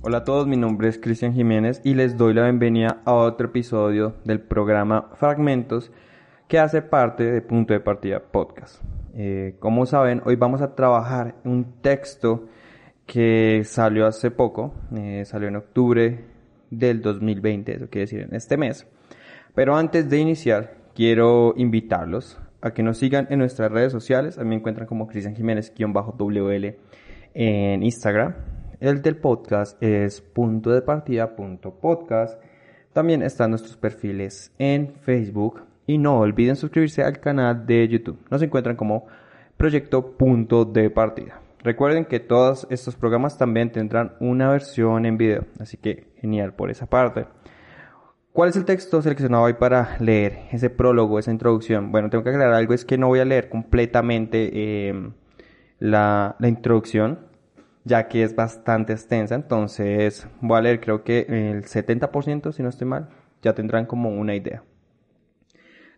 Hola a todos, mi nombre es Cristian Jiménez y les doy la bienvenida a otro episodio del programa Fragmentos que hace parte de Punto de Partida Podcast. Eh, como saben, hoy vamos a trabajar un texto que salió hace poco, eh, salió en octubre del 2020, eso quiere decir en este mes. Pero antes de iniciar, quiero invitarlos a que nos sigan en nuestras redes sociales. A mí me encuentran como Cristian Jiménez-WL en Instagram el del podcast es punto de partida podcast. También están nuestros perfiles en Facebook. Y no olviden suscribirse al canal de YouTube. Nos encuentran como Proyecto Punto de Partida. Recuerden que todos estos programas también tendrán una versión en video. Así que genial por esa parte. ¿Cuál es el texto seleccionado hoy para leer? Ese prólogo, esa introducción. Bueno, tengo que aclarar algo, es que no voy a leer completamente eh, la, la introducción ya que es bastante extensa, entonces voy a leer creo que el 70%, si no estoy mal, ya tendrán como una idea.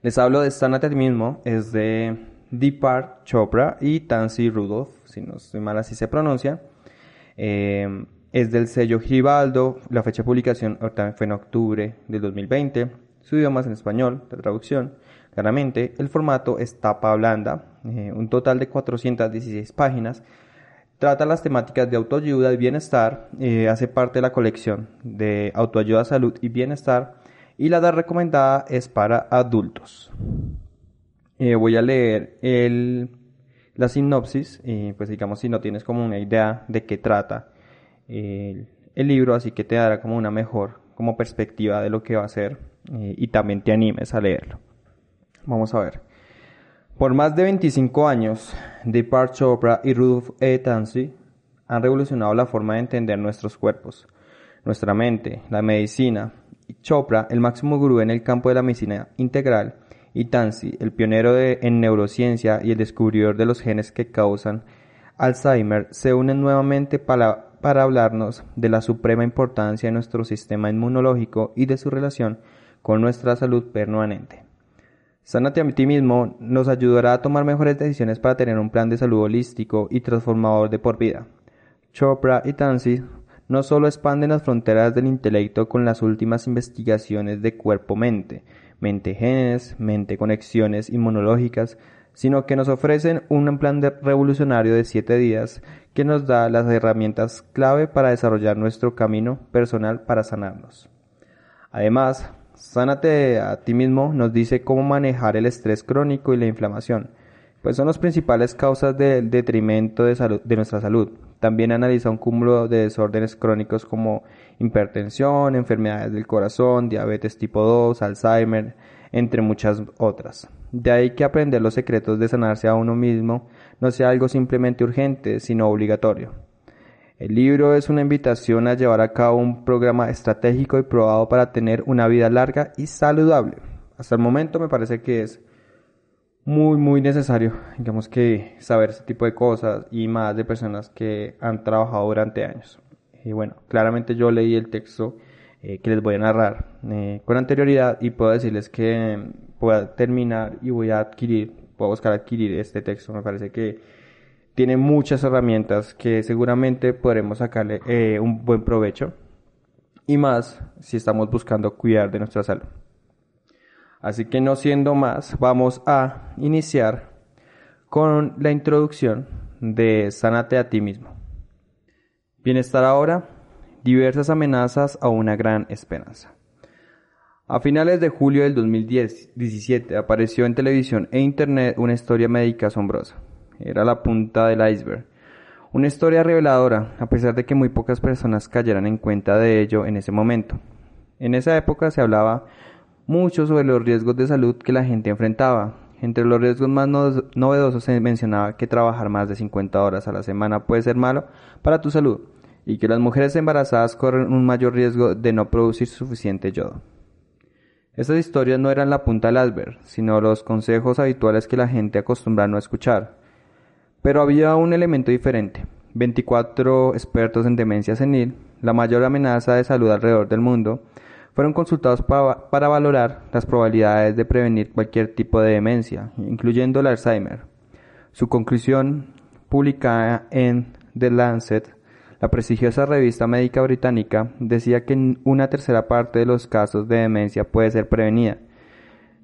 Les hablo de ti mismo, es de Deepak Chopra y Tansy Rudolph, si no estoy mal así se pronuncia. Eh, es del sello Gibaldo, la fecha de publicación fue en octubre del 2020, su idioma es en español, la traducción. Claramente, el formato es tapa blanda, eh, un total de 416 páginas, Trata las temáticas de autoayuda y bienestar, eh, hace parte de la colección de autoayuda, salud y bienestar y la edad recomendada es para adultos. Eh, voy a leer el, la sinopsis, y pues digamos si no tienes como una idea de qué trata el, libro, así que te dará como una mejor como perspectiva de lo que va a ser eh, y también te animes a leerlo. Vamos a ver. Por más de 25 años, Deepak Chopra y Rudolf E. Tansey han revolucionado la forma de entender nuestros cuerpos, nuestra mente, la medicina. Chopra, el máximo gurú en el campo de la medicina integral, y Tansey, el pionero en neurociencia y el descubridor de los genes que causan Alzheimer, se unen nuevamente para hablarnos de la suprema importancia de nuestro sistema inmunológico y de su relación con nuestra salud permanente. Sánate a ti mismo nos ayudará a tomar mejores decisiones para tener un plan de salud holístico y transformador de por vida. Chopra y Tansy no solo expanden las fronteras del intelecto con las últimas investigaciones de cuerpo-mente, mente-genes, mente-conexiones inmunológicas, sino que nos ofrecen un plan revolucionario de siete días que nos da las herramientas clave para desarrollar nuestro camino personal para sanarnos. Además, Sánate a ti mismo nos dice cómo manejar el estrés crónico y la inflamación, pues son las principales causas del detrimento de, de nuestra salud. También analiza un cúmulo de desórdenes crónicos como hipertensión, enfermedades del corazón, diabetes tipo 2, Alzheimer, entre muchas otras. De ahí que aprender los secretos de sanarse a uno mismo no sea algo simplemente urgente, sino obligatorio. El libro es una invitación a llevar a cabo un programa estratégico y probado para tener una vida larga y saludable. Hasta el momento me parece que es muy muy necesario, digamos que saber ese tipo de cosas y más de personas que han trabajado durante años. Y bueno, claramente yo leí el texto eh, que les voy a narrar eh, con anterioridad y puedo decirles que voy a terminar y voy a adquirir, puedo buscar adquirir este texto. Me parece que tiene muchas herramientas que seguramente podremos sacarle eh, un buen provecho y más si estamos buscando cuidar de nuestra salud. Así que no siendo más, vamos a iniciar con la introducción de Sánate a ti mismo. Bienestar ahora, diversas amenazas a una gran esperanza. A finales de julio del 2017 apareció en televisión e internet una historia médica asombrosa era la punta del iceberg. Una historia reveladora, a pesar de que muy pocas personas cayeran en cuenta de ello en ese momento. En esa época se hablaba mucho sobre los riesgos de salud que la gente enfrentaba. Entre los riesgos más novedosos se mencionaba que trabajar más de 50 horas a la semana puede ser malo para tu salud y que las mujeres embarazadas corren un mayor riesgo de no producir suficiente yodo. Estas historias no eran la punta del iceberg, sino los consejos habituales que la gente acostumbra a no escuchar. Pero había un elemento diferente. 24 expertos en demencia senil, la mayor amenaza de salud alrededor del mundo, fueron consultados para, valorar las probabilidades de prevenir cualquier tipo de demencia, incluyendo el Alzheimer. Su conclusión, publicada en The Lancet, la prestigiosa revista médica británica, decía que una tercera parte de los casos de demencia puede ser prevenida.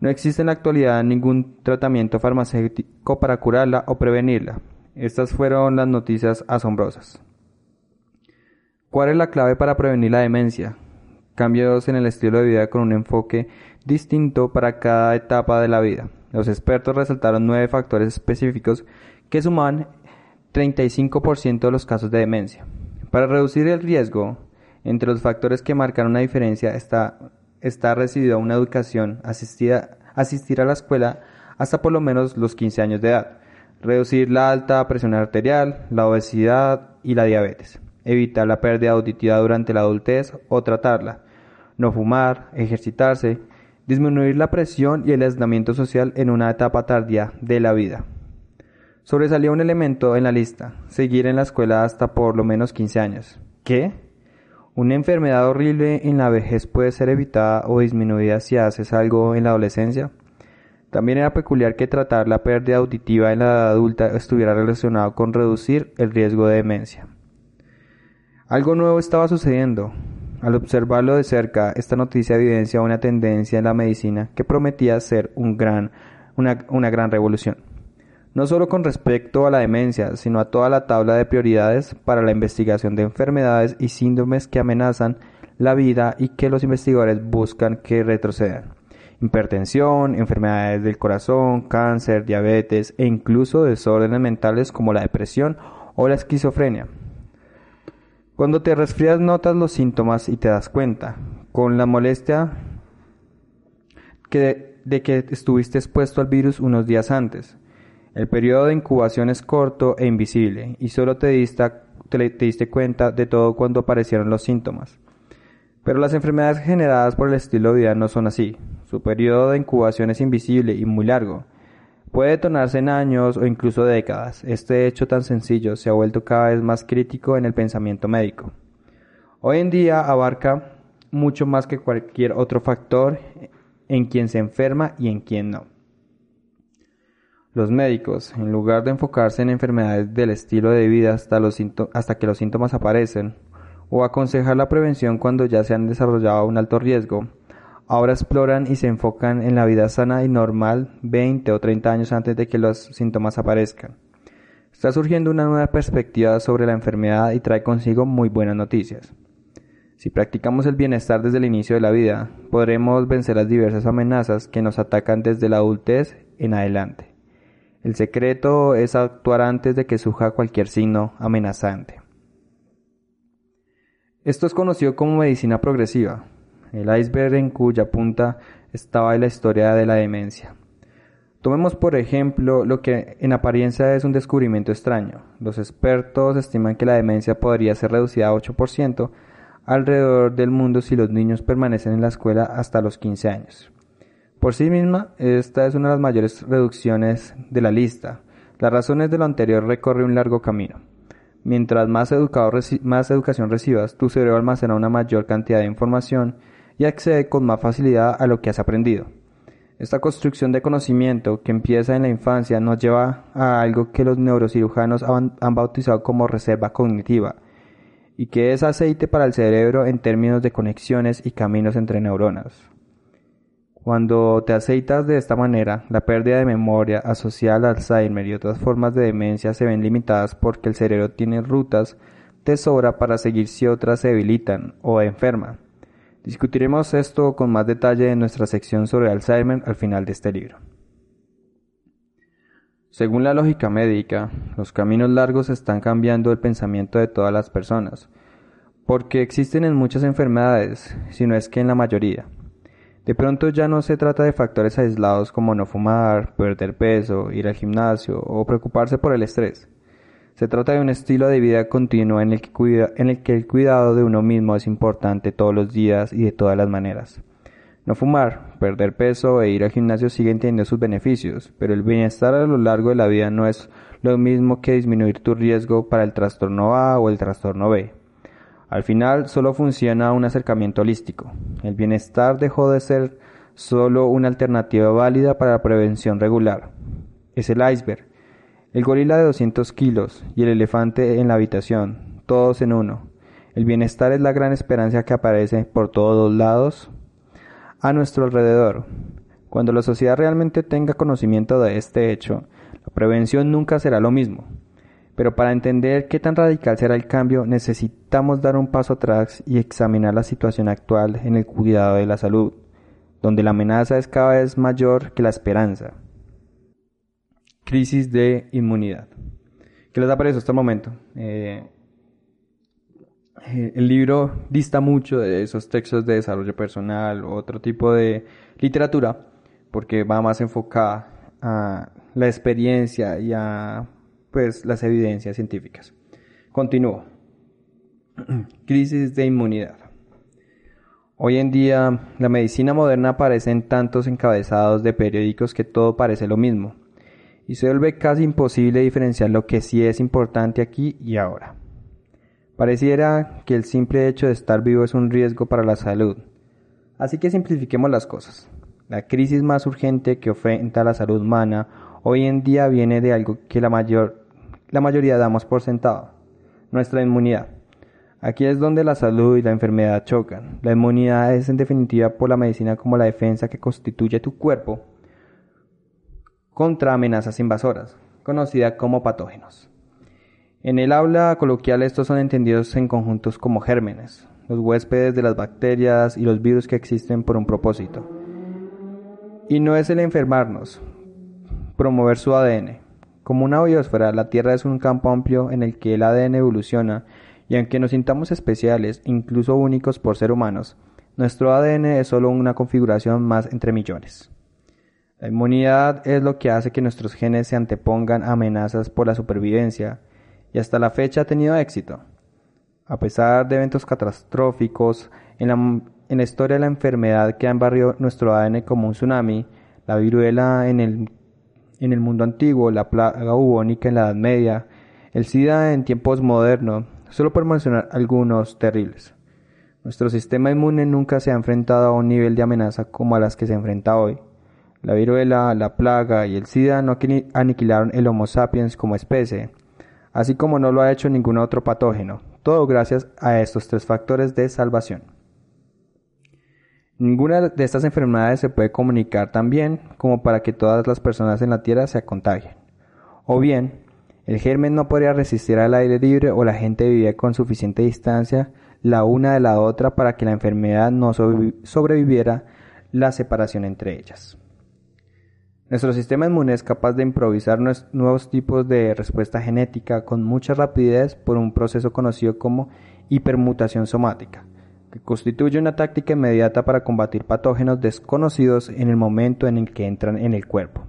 No existe en la actualidad ningún tratamiento farmacéutico para curarla o prevenirla. Estas fueron las noticias asombrosas. ¿Cuál es la clave para prevenir la demencia? cambios en el estilo de vida con un enfoque distinto para cada etapa de la vida. Los expertos resaltaron nueve factores específicos que suman 35% de los casos de demencia. Para reducir el riesgo, entre los factores que marcan una diferencia está, está recibido una educación, asistir a la escuela hasta por lo menos los 15 años de edad, reducir la alta presión arterial, la obesidad y la diabetes, evitar la pérdida auditiva durante la adultez o tratarla, no fumar, ejercitarse, disminuir la presión y el aislamiento social en una etapa tardía de la vida. Sobresalía un elemento en la lista, seguir en la escuela hasta por lo menos 15 años. ¿Qué? ¿Una enfermedad horrible en la vejez puede ser evitada o disminuida si haces algo en la adolescencia? También era peculiar que tratar la pérdida auditiva en la edad adulta estuviera relacionado con reducir el riesgo de demencia. Algo nuevo estaba sucediendo. Al observarlo de cerca, esta noticia evidencia una tendencia en la medicina que prometía ser gran, una gran revolución. No solo con respecto a la demencia, sino a toda la tabla de prioridades para la investigación de enfermedades y síndromes que amenazan la vida y que los investigadores buscan que retrocedan. Hipertensión, enfermedades del corazón, cáncer, diabetes e incluso desórdenes mentales como la depresión o la esquizofrenia. Cuando te resfrías notas los síntomas y te das cuenta, con la molestia de que estuviste expuesto al virus unos días antes. El periodo de incubación es corto e invisible y solo te diste, te cuenta de todo cuando aparecieron los síntomas. Pero las enfermedades generadas por el estilo de vida no son así. Su periodo de incubación es invisible y muy largo Puede detonarse en años o incluso décadas. Este hecho tan sencillo se ha vuelto cada vez más crítico en el pensamiento médico. Hoy en día abarca mucho más que cualquier otro factor en quien se enferma y en quien no. Los médicos, en lugar de enfocarse en enfermedades del estilo de vida hasta, hasta que los síntomas aparecen, o aconsejar la prevención cuando ya se han desarrollado un alto riesgo, ahora exploran y se enfocan en la vida sana y normal 20 o 30 años antes de que los síntomas aparezcan. Está surgiendo una nueva perspectiva sobre la enfermedad y trae consigo muy buenas noticias. Si practicamos el bienestar desde el inicio de la vida, podremos vencer las diversas amenazas que nos atacan desde la adultez en adelante. El secreto es actuar antes de que surja cualquier signo amenazante. Esto es conocido como medicina progresiva, el iceberg en cuya punta estaba la historia de la demencia. Tomemos por ejemplo lo que en apariencia es un descubrimiento extraño. Los expertos estiman que la demencia podría ser reducida a 8% alrededor del mundo si los niños permanecen en la escuela hasta los 15 años. Por sí misma, esta es una de las mayores reducciones de la lista. Las razones de lo anterior recorre un largo camino. Mientras más, más educación recibas, tu cerebro almacena una mayor cantidad de información y accede con más facilidad a lo que has aprendido. Esta construcción de conocimiento que empieza en la infancia nos lleva a algo que los neurocirujanos han bautizado como reserva cognitiva, y que es aceite para el cerebro en términos de conexiones y caminos entre neuronas. Cuando te aceitas de esta manera, la pérdida de memoria asociada al Alzheimer y otras formas de demencia se ven limitadas porque el cerebro tiene rutas de sobra para seguir si otras se debilitan o enferman. Discutiremos esto con más detalle en nuestra sección sobre Alzheimer al final de este libro. Según la lógica médica, los caminos largos están cambiando el pensamiento de todas las personas, porque existen en muchas enfermedades, si no es que en la mayoría. De pronto ya no se trata de factores aislados como no fumar, perder peso, ir al gimnasio o preocuparse por el estrés. Se trata de un estilo de vida continuo en el, que el el cuidado de uno mismo es importante todos los días y de todas las maneras. No fumar, perder peso e ir al gimnasio siguen teniendo sus beneficios, pero el bienestar a lo largo de la vida no es lo mismo que disminuir tu riesgo para el trastorno A o el trastorno B. Al final solo funciona un acercamiento holístico. El bienestar dejó de ser solo una alternativa válida para la prevención regular. Es el iceberg el gorila de 200 kilos y el elefante en la habitación, todos en uno. El bienestar es la gran esperanza que aparece por todos lados a nuestro alrededor. Cuando la sociedad realmente tenga conocimiento de este hecho, la prevención nunca será lo mismo. Pero para entender qué tan radical será el cambio, necesitamos dar un paso atrás y examinar la situación actual en el cuidado de la salud, donde la amenaza es cada vez mayor que la esperanza. Crisis de inmunidad. ¿Qué les ha parecido hasta el momento? Eh, eh, el libro dista mucho de esos textos de desarrollo personal o otro tipo de literatura porque va más enfocada a la experiencia y a pues las evidencias científicas. Continúo. Crisis de inmunidad. Hoy en día la medicina moderna aparece en tantos encabezados de periódicos que todo parece lo mismo y se vuelve casi imposible diferenciar lo que sí es importante aquí y ahora. Pareciera que el simple hecho de estar vivo es un riesgo para la salud. Así que simplifiquemos las cosas. La crisis más urgente que ofrenta la salud humana hoy en día viene de algo que la, mayor, la mayoría damos por sentado, nuestra inmunidad. Aquí es donde la salud y la enfermedad chocan. La inmunidad es en definitiva por la medicina como la defensa que constituye tu cuerpo contra amenazas invasoras, conocida como patógenos. En el habla coloquial estos son entendidos en conjuntos como gérmenes, los huéspedes de las bacterias y los virus que existen por un propósito. Y no es el enfermarnos, promover su ADN. Como una biosfera, la Tierra es un campo amplio en el que el ADN evoluciona y aunque nos sintamos especiales, incluso únicos por ser humanos, nuestro ADN es solo una configuración más entre millones. La inmunidad es lo que hace que nuestros genes se antepongan a amenazas por la supervivencia y hasta la fecha ha tenido éxito. A pesar de eventos catastróficos, en la, historia de la enfermedad que ha embarrido nuestro ADN como un tsunami, la viruela en el, en el mundo antiguo, la plaga bubónica en la Edad Media, el SIDA en tiempos modernos, solo por mencionar algunos terribles. Nuestro sistema inmune nunca se ha enfrentado a un nivel de amenaza como a las que se enfrenta hoy. La viruela, la plaga y el SIDA no aniquilaron el Homo sapiens como especie, así como no lo ha hecho ningún otro patógeno, todo gracias a estos tres factores de salvación. Ninguna de estas enfermedades se puede comunicar tan bien como para que todas las personas en la Tierra se contagien. O bien, el germen no podría resistir al aire libre o la gente vivía con suficiente distancia la una de la otra para que la enfermedad no sobreviviera la separación entre ellas. Nuestro sistema inmune es capaz de improvisar nuevos tipos de respuesta genética con mucha rapidez por un proceso conocido como hipermutación somática, constituye una táctica inmediata para combatir patógenos desconocidos en el momento en el que entran en el cuerpo.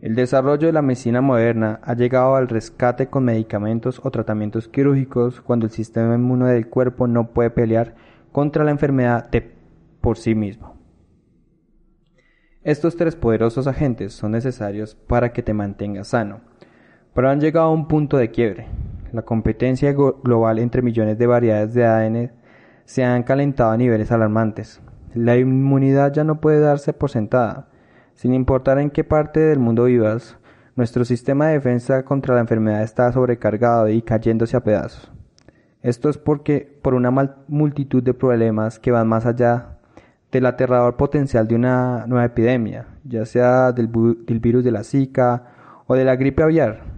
El desarrollo de la medicina moderna ha llegado al rescate con medicamentos o tratamientos quirúrgicos cuando el sistema inmune del cuerpo no puede pelear contra la enfermedad por sí mismo. Estos tres poderosos agentes son necesarios para que te mantengas sano, pero han llegado a un punto de quiebre. La competencia global entre millones de variedades de ADN se han calentado a niveles alarmantes. La inmunidad ya no puede darse por sentada. Sin importar en qué parte del mundo vivas, nuestro sistema de defensa contra la enfermedad está sobrecargado y cayéndose a pedazos. Esto es porque por una multitud de problemas que van más allá del aterrador potencial de una nueva epidemia, ya sea del, virus de la Zika o de la gripe aviar.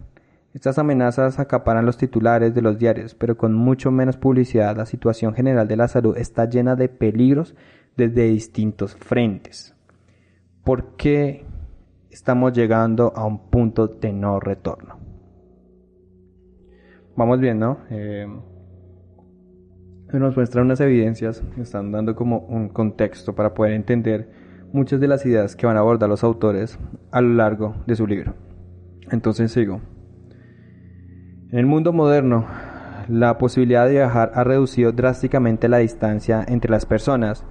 Estas amenazas acaparan los titulares de los diarios, pero con mucho menos publicidad la situación general de la salud está llena de peligros desde distintos frentes. ¿Por qué estamos llegando a un punto de no retorno? Vamos viendo. Eh, nos muestran unas evidencias, están dando como un contexto para poder entender muchas de las ideas que van a abordar los autores a lo largo de su libro. Entonces sigo. En el mundo moderno, la posibilidad de viajar ha reducido drásticamente la distancia entre las personas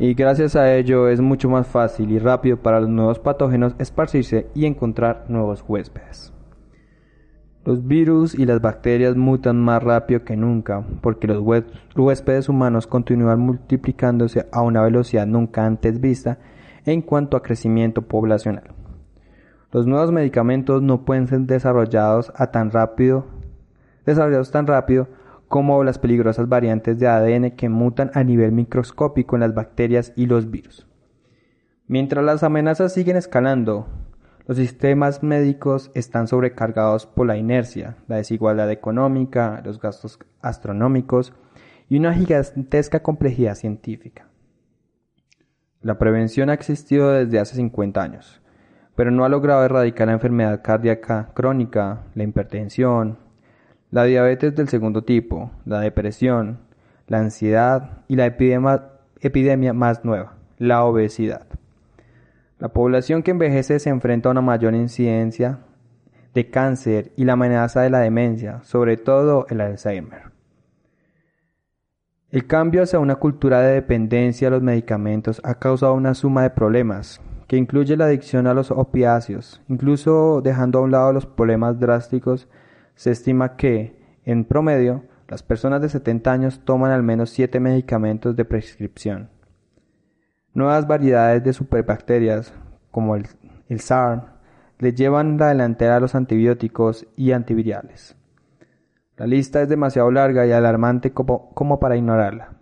y gracias a ello es mucho más fácil y rápido para los nuevos patógenos esparcirse y encontrar nuevos huéspedes. Los virus y las bacterias mutan más rápido que nunca porque los huéspedes humanos continúan multiplicándose a una velocidad nunca antes vista en cuanto a crecimiento poblacional. Los nuevos medicamentos no pueden ser desarrollados a tan rápido, desarrollados tan rápido como las peligrosas variantes de ADN que mutan a nivel microscópico en las bacterias y los virus. Mientras las amenazas siguen escalando, los sistemas médicos están sobrecargados por la inercia, la desigualdad económica, los gastos astronómicos y una gigantesca complejidad científica. La prevención ha existido desde hace 50 años, pero no ha logrado erradicar la enfermedad cardíaca crónica, la hipertensión, la diabetes del segundo tipo, la depresión, la ansiedad y la epidemia, más nueva, la obesidad. La población que envejece se enfrenta a una mayor incidencia de cáncer y la amenaza de la demencia, sobre todo el Alzheimer. El cambio hacia una cultura de dependencia a los medicamentos ha causado una suma de problemas, que incluye la adicción a los opiáceos. Incluso dejando a un lado los problemas drásticos, se estima que, en promedio, las personas de 70 años toman al menos 7 medicamentos de prescripción. Nuevas variedades de superbacterias, como el, SARM, le llevan la delantera a los antibióticos y antivirales. La lista es demasiado larga y alarmante como, para ignorarla.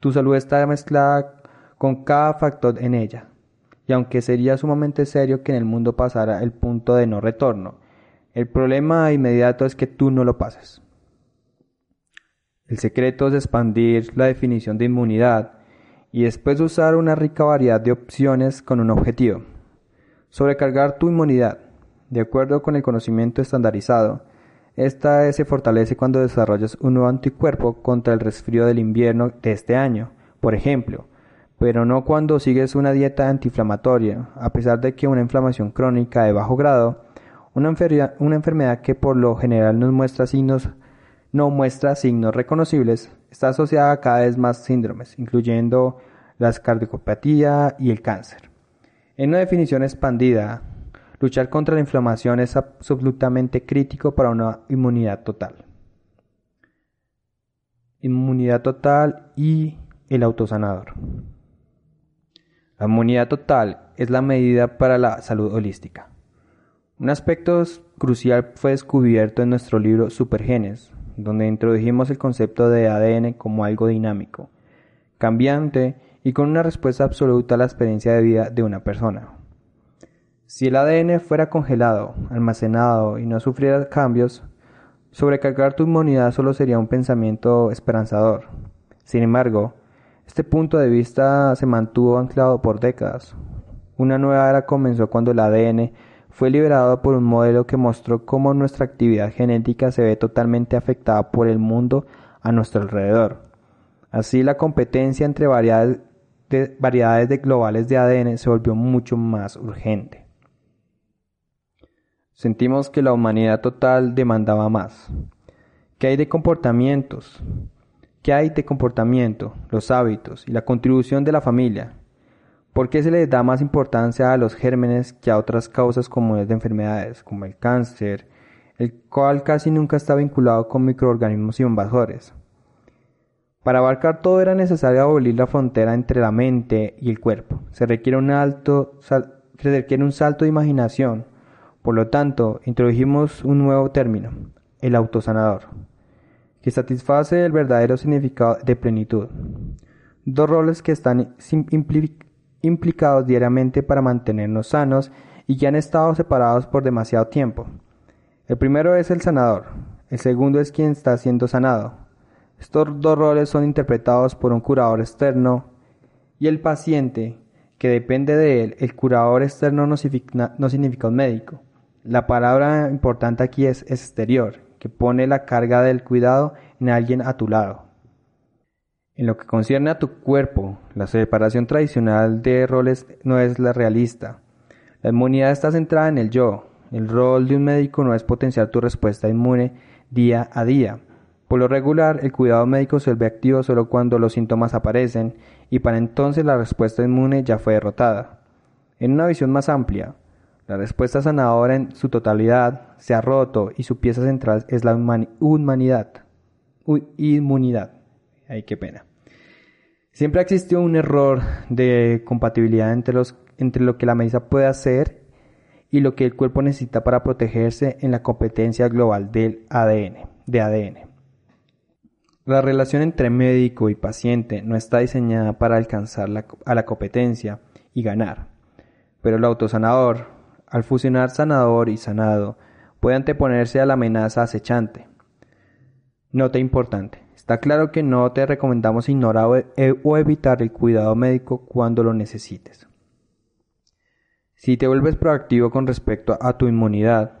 Tu salud está mezclada con cada factor en ella, y aunque sería sumamente serio que en el mundo pasara el punto de no retorno, el problema inmediato es que tú no lo pases. El secreto es expandir la definición de inmunidad y después usar una rica variedad de opciones con un objetivo. Sobrecargar tu inmunidad, de acuerdo con el conocimiento estandarizado, esta se fortalece cuando desarrollas un nuevo anticuerpo contra el resfrío del invierno de este año, por ejemplo, pero no cuando sigues una dieta antiinflamatoria, a pesar de que una inflamación crónica de bajo grado, una, enfermedad que por lo general no muestra signos, no muestra signos reconocibles, está asociada a cada vez más síndromes, incluyendo la cardiopatía y el cáncer. En una definición expandida, Luchar contra la inflamación es absolutamente crítico para una inmunidad total. Inmunidad total y el autosanador. La inmunidad total es la medida para la salud holística. Un aspecto crucial fue descubierto en nuestro libro Supergenes, donde introdujimos el concepto de ADN como algo dinámico, cambiante y con una respuesta absoluta a la experiencia de vida de una persona. Si el ADN fuera congelado, almacenado y no sufriera cambios, sobrecargar tu inmunidad solo sería un pensamiento esperanzador. Sin embargo, este punto de vista se mantuvo anclado por décadas. Una nueva era comenzó cuando el ADN fue liberado por un modelo que mostró cómo nuestra actividad genética se ve totalmente afectada por el mundo a nuestro alrededor. Así la competencia entre variedades de, globales de ADN se volvió mucho más urgente. Sentimos que la humanidad total demandaba más. ¿Qué hay de comportamientos? ¿Qué hay de comportamiento, los hábitos y la contribución de la familia? ¿Por qué se le da más importancia a los gérmenes que a otras causas comunes de enfermedades, como el cáncer, el cual casi nunca está vinculado con microorganismos invasores? Para abarcar todo era necesario abolir la frontera entre la mente y el cuerpo. Se requiere un alto, se requiere un salto de imaginación, por lo tanto, introdujimos un nuevo término, el autosanador, que satisface el verdadero significado de plenitud. Dos roles que están implicados diariamente para mantenernos sanos y que han estado separados por demasiado tiempo. El primero es el sanador, el segundo es quien está siendo sanado. Estos dos roles son interpretados por un curador externo y el paciente, que depende de él. El curador externo no significa un médico, la palabra importante aquí es exterior, que pone la carga del cuidado en alguien a tu lado. En lo que concierne a tu cuerpo, la separación tradicional de roles no es la realista. La inmunidad está centrada en el yo, El rol de un médico no es potenciar tu respuesta inmune día a día. Por lo regular, el cuidado médico se vuelve activo solo cuando los síntomas aparecen y para entonces la respuesta inmune ya fue derrotada. En una visión más amplia, la respuesta sanadora en su totalidad se ha roto y su pieza central es la humanidad. inmunidad. Ay, qué pena. Siempre existió un error de compatibilidad entre, los, entre lo que la medicina puede hacer y lo que el cuerpo necesita para protegerse en la competencia global del ADN, de ADN. La relación entre médico y paciente no está diseñada para alcanzar a la competencia y ganar, pero el autosanador, al fusionar sanador y sanado, puede anteponerse a la amenaza acechante. Nota importante. Está claro que no te recomendamos ignorar e, o evitar el cuidado médico cuando lo necesites. Si te vuelves proactivo con respecto a tu inmunidad,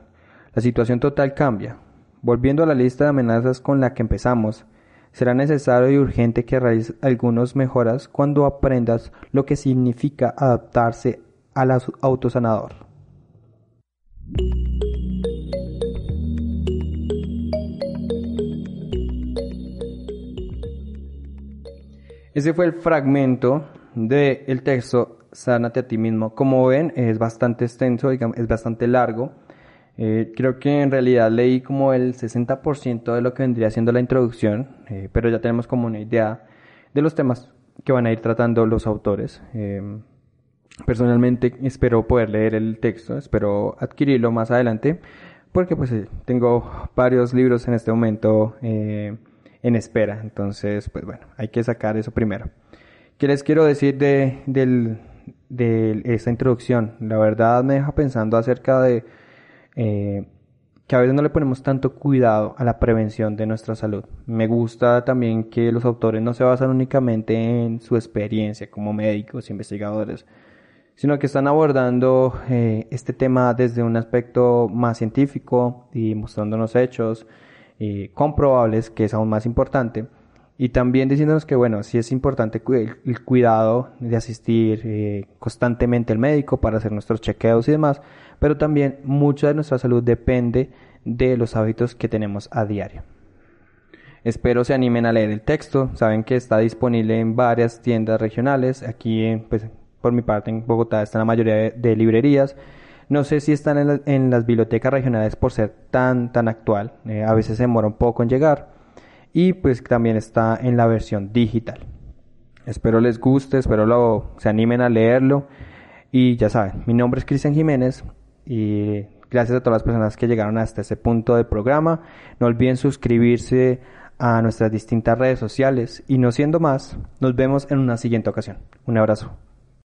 la situación total cambia. Volviendo a la lista de amenazas con la que empezamos, será necesario y urgente que realices algunas mejoras cuando aprendas lo que significa adaptarse al autosanador. Ese fue el fragmento del texto Sánate a ti mismo. Como ven, es bastante extenso, es bastante largo. Eh, creo que en realidad leí como el 60% de lo que vendría siendo la introducción, eh, pero ya tenemos como una idea de los temas que van a ir tratando los autores. Eh, personalmente espero poder leer el texto, espero adquirirlo más adelante, porque pues tengo varios libros en este momento en espera. Entonces, pues bueno, hay que sacar eso primero. ¿Qué les quiero decir de, de esta introducción? La verdad me deja pensando acerca de eh, que a veces no le ponemos tanto cuidado a la prevención de nuestra salud. Me gusta también que los autores no se basan únicamente en su experiencia como médicos, investigadores, sino que están abordando eh, este tema desde un aspecto más científico y mostrándonos hechos, eh, comprobables, que es aún más importante, y también diciéndonos que, bueno, sí es importante el, cuidado de asistir eh, constantemente al médico para hacer nuestros chequeos y demás, pero también mucha de nuestra salud depende de los hábitos que tenemos a diario. Espero se animen a leer el texto. Saben que está disponible en varias tiendas regionales. Aquí, pues, por mi parte, en Bogotá está la mayoría de librerías. No sé si están en, las bibliotecas regionales por ser tan, tan actual. Eh, a veces se demora un poco en llegar. Y pues también está en la versión digital. Espero les guste, espero lo, se animen a leerlo. Y ya saben, mi nombre es Cristian Jiménez y gracias a todas las personas que llegaron hasta este punto del programa. No olviden suscribirse a nuestras distintas redes sociales y no siendo más, nos vemos en una siguiente ocasión. Un abrazo.